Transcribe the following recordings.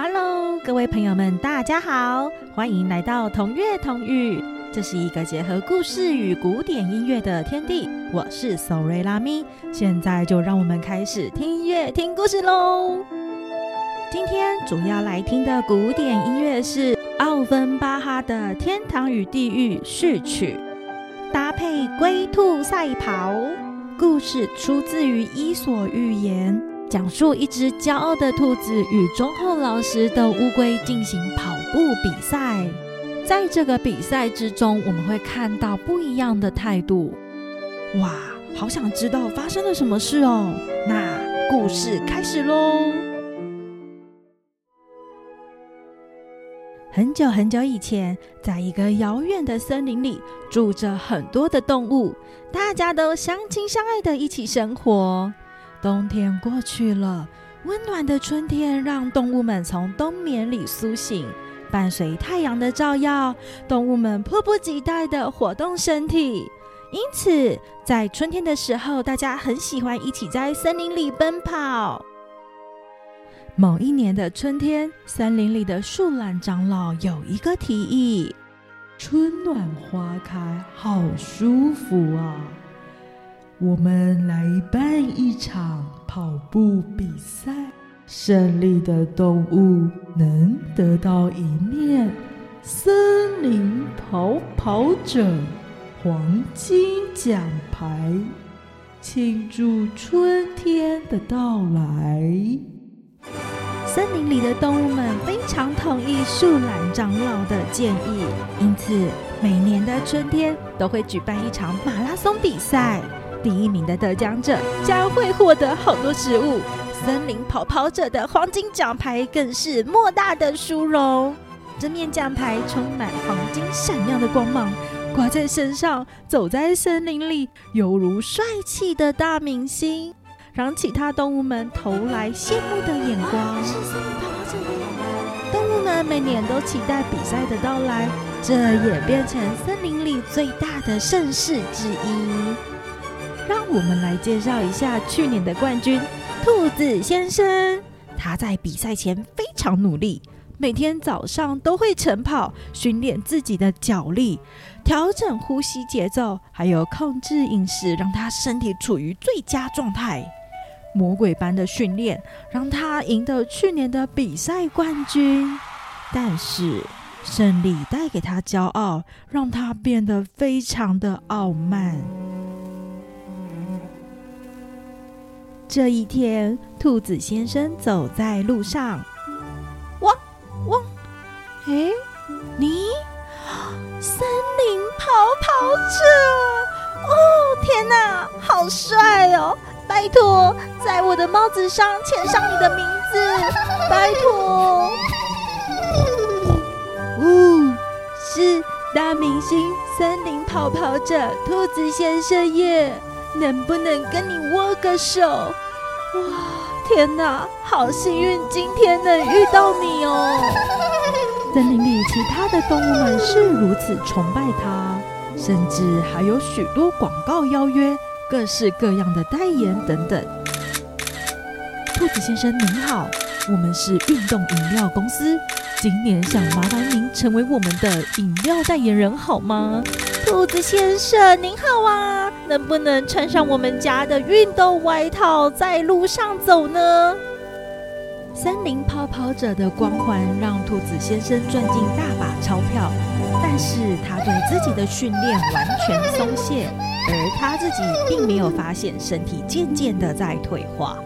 Hello，各位朋友们，大家好，欢迎来到同乐同语。这是一个结合故事与古典音乐的天地。我是索瑞拉咪，现在就让我们开始听音乐、听故事喽。今天主要来听的古典音乐是奥芬巴哈的《天堂与地狱序曲》，搭配龟兔赛跑。故事出自于《伊索寓言》，讲述一只骄傲的兔子与忠厚老实的乌龟进行跑步比赛。在这个比赛之中，我们会看到不一样的态度。哇，好想知道发生了什么事哦！那故事开始喽。很久很久以前，在一个遥远的森林里，住着很多的动物，大家都相亲相爱的一起生活。冬天过去了，温暖的春天让动物们从冬眠里苏醒。伴随太阳的照耀，动物们迫不及待的活动身体。因此，在春天的时候，大家很喜欢一起在森林里奔跑。某一年的春天，森林里的树懒长老有一个提议：春暖花开，好舒服啊！我们来办一场跑步比赛，胜利的动物能得到一面森林跑跑者黄金奖牌，庆祝春天的到来。森林里的动物们非常同意树懒长老的建议，因此每年的春天都会举办一场马拉松比赛。第一名的得奖者将会获得好多食物，森林跑跑者的黄金奖牌更是莫大的殊荣。这面奖牌充满黄金闪亮的光芒，挂在身上，走在森林里，犹如帅气的大明星。让其他动物们投来羡慕的眼光。动物们每年都期待比赛的到来，这也变成森林里最大的盛事之一。让我们来介绍一下去年的冠军——兔子先生。他在比赛前非常努力，每天早上都会晨跑，训练自己的脚力，调整呼吸节奏，还有控制饮食，让他身体处于最佳状态。魔鬼般的训练让他赢得去年的比赛冠军，但是胜利带给他骄傲，让他变得非常的傲慢。这一天，兔子先生走在路上，汪汪！哎，你，森林跑跑者！哦，天哪，好帅哦！拜托，在我的帽子上签上你的名字，拜托。呜，是大明星森林跑跑者兔子先生耶，能不能跟你握个手？哇，天哪，好幸运，今天能遇到你哦！森林里其他的动物们是如此崇拜他，甚至还有许多广告邀约。各式各样的代言等等。兔子先生您好，我们是运动饮料公司，今年想麻烦您成为我们的饮料代言人好吗？兔子先生您好啊，能不能穿上我们家的运动外套在路上走呢？森林跑跑者的光环让兔子先生赚进大把钞票，但是他对自己的训练完全松懈。而他自己并没有发现身体渐渐的在退化。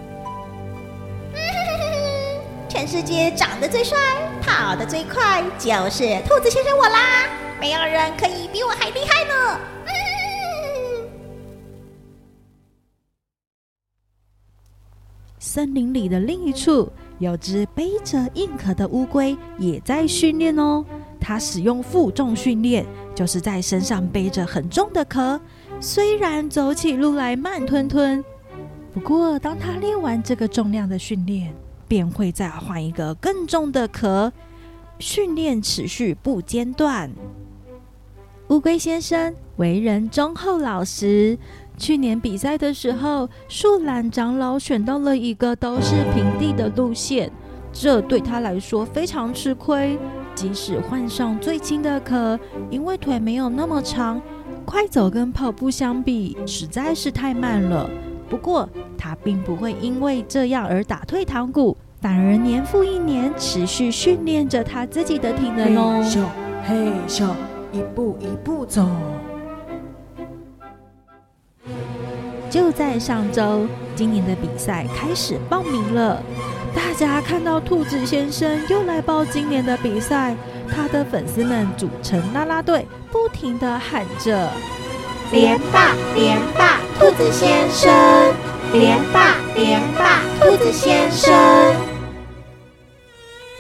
全世界长得最帅、跑得最快，就是兔子先生我啦！没有人可以比我还厉害呢。森林里的另一处，有只背着硬壳的乌龟也在训练哦。它使用负重训练，就是在身上背着很重的壳。虽然走起路来慢吞吞，不过当它练完这个重量的训练，便会再换一个更重的壳。训练持续不间断。乌龟先生为人忠厚老实。去年比赛的时候，树懒长老选到了一个都是平地的路线，这对他来说非常吃亏。即使换上最轻的壳，因为腿没有那么长，快走跟跑步相比实在是太慢了。不过他并不会因为这样而打退堂鼓，反而年复一年持续训练着他自己的体能哦。嘿咻嘿咻，一步一步走。就在上周，今年的比赛开始报名了。大家看到兔子先生又来报今年的比赛，他的粉丝们组成啦啦队，不停的喊着“连霸，连霸，兔子先生！连霸，连霸，兔子先生！”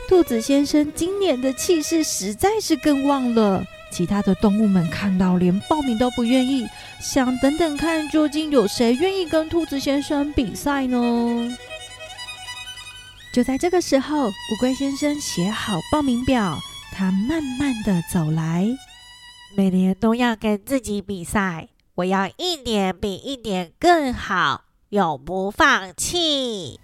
兔子先生今年的气势实在是更旺了。其他的动物们看到，连报名都不愿意，想等等看，究竟有谁愿意跟兔子先生比赛呢？就在这个时候，乌龟先生写好报名表，他慢慢的走来。每年都要跟自己比赛，我要一年比一年更好，永不放弃。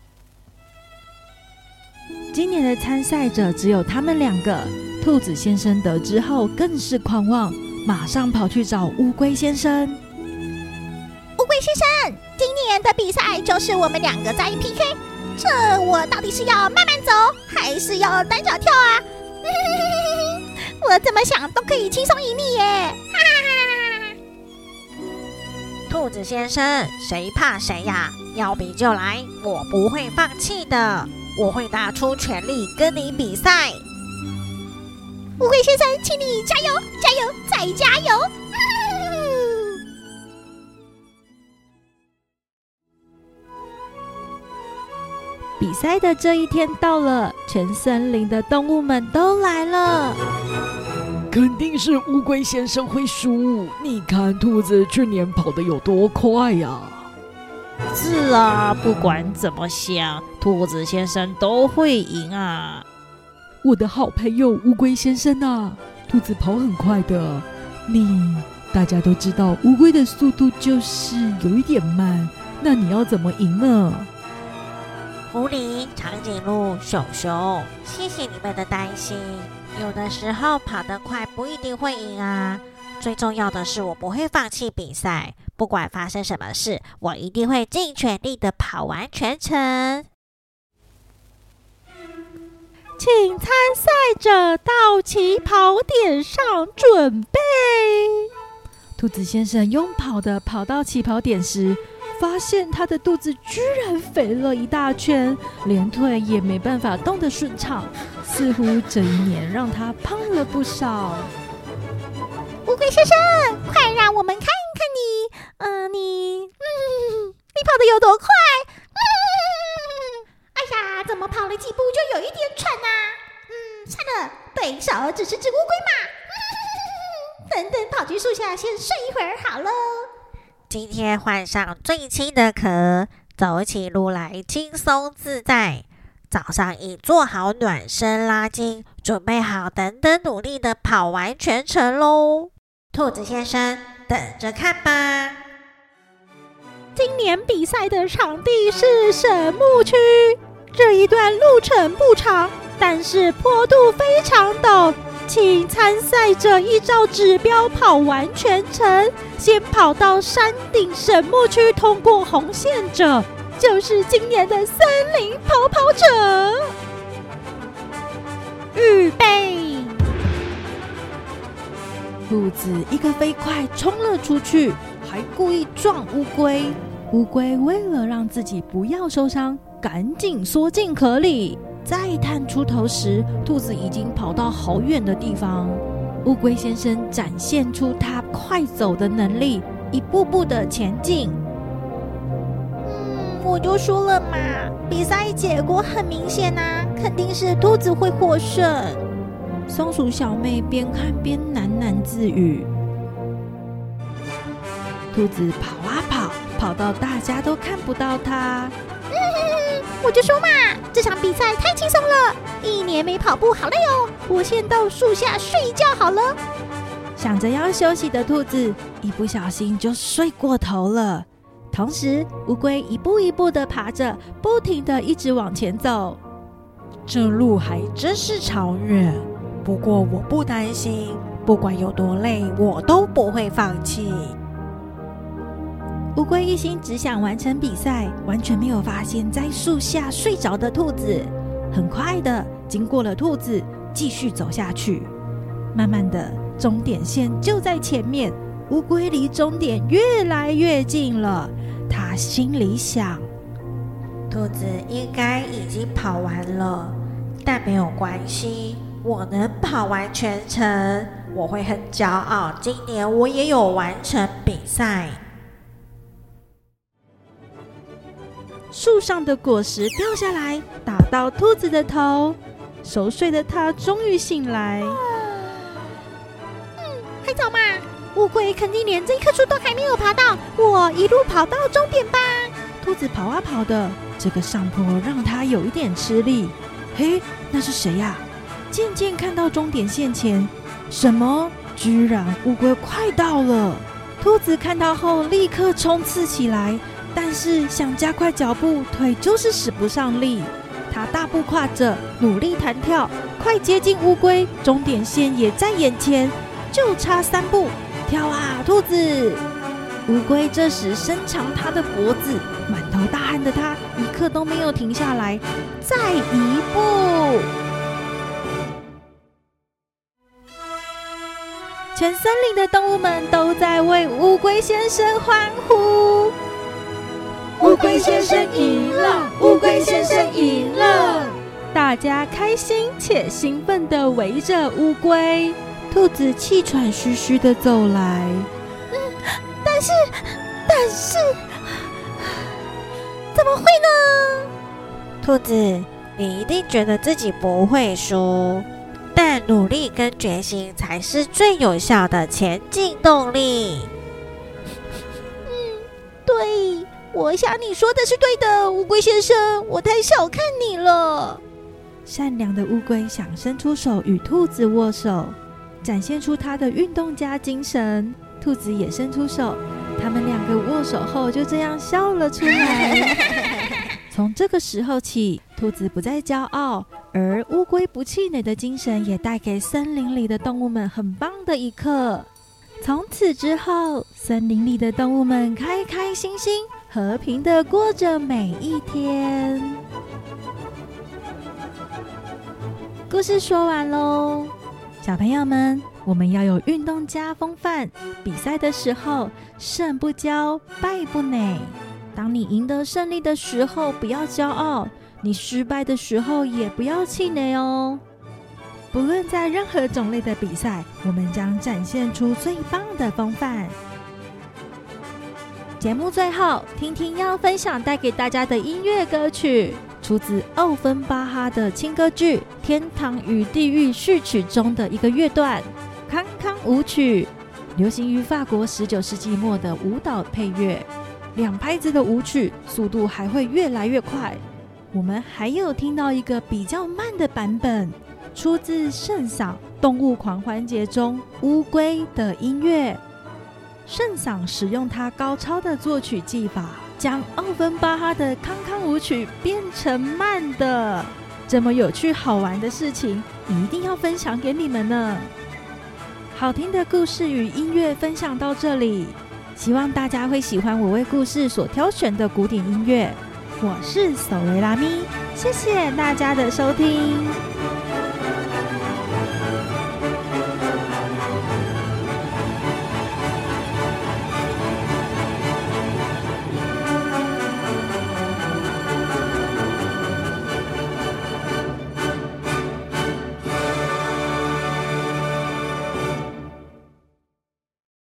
今年的参赛者只有他们两个。兔子先生得知后更是狂妄，马上跑去找乌龟先生。乌龟先生，今年的比赛就是我们两个在 PK，这我到底是要慢慢走，还是要单脚跳啊？我怎么想都可以轻松赢你耶！兔子先生，谁怕谁呀？要比就来，我不会放弃的，我会拿出全力跟你比赛。乌龟先生，请你加油，加油，再加油！比赛的这一天到了，全森林的动物们都来了。肯定是乌龟先生会输，你看兔子去年跑得有多快呀！是啊，不管怎么想，兔子先生都会赢啊！我的好朋友乌龟先生啊，兔子跑很快的，你大家都知道乌龟的速度就是有一点慢，那你要怎么赢呢？狐狸、长颈鹿、熊熊，谢谢你们的担心。有的时候跑得快不一定会赢啊，最重要的是我不会放弃比赛，不管发生什么事，我一定会尽全力的跑完全程。请参赛者到起跑点上准备。兔子先生用跑的跑到起跑点时，发现他的肚子居然肥了一大圈，连腿也没办法动得顺畅，似乎这一年让他胖了不少。乌龟先生，快让我们看看你，嗯，你，嗯，你跑得有多快？呀，怎么跑了几步就有一点喘呐？嗯，算了，对手只是只乌龟嘛。等等，跑去树下先睡一会儿好了。今天换上最轻的壳，走起路来轻松自在。早上已做好暖身拉筋，准备好等等努力的跑完全程喽。兔子先生，等着看吧。今年比赛的场地是神木区。这一段路程不长，但是坡度非常陡，请参赛者依照指标跑完全程。先跑到山顶神木区通过红线者，就是今年的森林跑跑者。预备！兔子一个飞快冲了出去，还故意撞乌龟。乌龟为了让自己不要受伤。赶紧缩进壳里，再探出头时，兔子已经跑到好远的地方。乌龟先生展现出他快走的能力，一步步的前进。嗯，我就说了嘛，比赛结果很明显呐，肯定是兔子会获胜。松鼠小妹边看边喃喃自语。兔子跑啊跑，跑到大家都看不到它。我就说嘛，这场比赛太轻松了，一年没跑步好累哦，我先到树下睡一觉好了。想着要休息的兔子，一不小心就睡过头了。同时，乌龟一步一步的爬着，不停的一直往前走。这路还真是长远，不过我不担心，不管有多累，我都不会放弃。乌龟一心只想完成比赛，完全没有发现在树下睡着的兔子。很快的，经过了兔子，继续走下去。慢慢的，终点线就在前面，乌龟离终点越来越近了。他心里想：兔子应该已经跑完了，但没有关系，我能跑完全程，我会很骄傲。今年我也有完成比赛。树上的果实掉下来，打到兔子的头。熟睡的它终于醒来。嗯，还早嘛，乌龟肯定连这一棵树都还没有爬到。我一路跑到终点吧。兔子跑啊跑的，这个上坡让它有一点吃力。嘿，那是谁呀？渐渐看到终点线前，什么？居然乌龟快到了！兔子看到后立刻冲刺起来。但是想加快脚步，腿就是使不上力。他大步跨着，努力弹跳，快接近乌龟，终点线也在眼前，就差三步。跳啊，兔子！乌龟这时伸长它的脖子，满头大汗的它一刻都没有停下来。再一步，全森林的动物们都在为乌龟先生欢呼。乌龟先生赢了！乌龟先生赢了！大家开心且兴奋地围着乌龟。兔子气喘吁吁地走来。嗯，但是，但是，怎么会呢？兔子，你一定觉得自己不会输，但努力跟决心才是最有效的前进动力。嗯，对。我想你说的是对的，乌龟先生，我太小看你了。善良的乌龟想伸出手与兔子握手，展现出它的运动家精神。兔子也伸出手，他们两个握手后就这样笑了出来。从这个时候起，兔子不再骄傲，而乌龟不气馁的精神也带给森林里的动物们很棒的一刻。从此之后，森林里的动物们开开心心。和平的过着每一天。故事说完喽，小朋友们，我们要有运动家风范。比赛的时候，胜不骄，败不馁。当你赢得胜利的时候，不要骄傲；你失败的时候，也不要气馁哦。不论在任何种类的比赛，我们将展现出最棒的风范。节目最后，听听要分享带给大家的音乐歌曲，出自奥芬巴哈的轻歌剧《天堂与地狱序曲》中的一个乐段——康康舞曲，流行于法国十九世纪末的舞蹈配乐。两拍子的舞曲，速度还会越来越快。我们还有听到一个比较慢的版本，出自圣桑动物狂欢节中乌龟的音乐。圣桑使用他高超的作曲技法，将奥芬巴哈的康康舞曲变成慢的。这么有趣好玩的事情，一定要分享给你们呢！好听的故事与音乐分享到这里，希望大家会喜欢我为故事所挑选的古典音乐。我是索维拉咪，谢谢大家的收听。